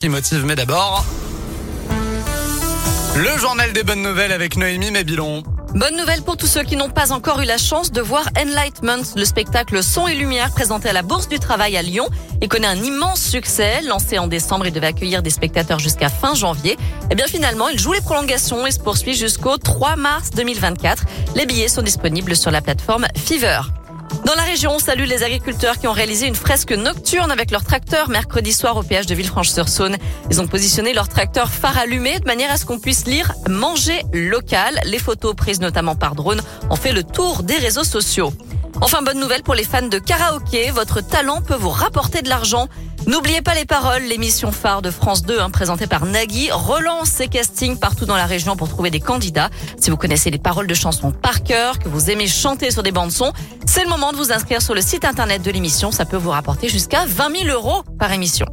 qui motive, mais d'abord... Le journal des bonnes nouvelles avec Noémie Mabilon. Bonne nouvelle pour tous ceux qui n'ont pas encore eu la chance de voir Enlightenment, le spectacle son et lumière présenté à la Bourse du Travail à Lyon. Il connaît un immense succès. Lancé en décembre, il devait accueillir des spectateurs jusqu'à fin janvier. Et eh bien finalement, il joue les prolongations et se poursuit jusqu'au 3 mars 2024. Les billets sont disponibles sur la plateforme Fever. Dans la région, on salue les agriculteurs qui ont réalisé une fresque nocturne avec leur tracteur mercredi soir au péage de Villefranche-sur-Saône. Ils ont positionné leur tracteur phare allumé de manière à ce qu'on puisse lire manger local. Les photos prises notamment par drone ont fait le tour des réseaux sociaux. Enfin, bonne nouvelle pour les fans de karaoké, votre talent peut vous rapporter de l'argent. N'oubliez pas les paroles, l'émission phare de France 2 hein, présentée par Nagui relance ses castings partout dans la région pour trouver des candidats. Si vous connaissez les paroles de chansons par cœur, que vous aimez chanter sur des bandes son, c'est le moment de vous inscrire sur le site internet de l'émission. Ça peut vous rapporter jusqu'à 20 000 euros par émission.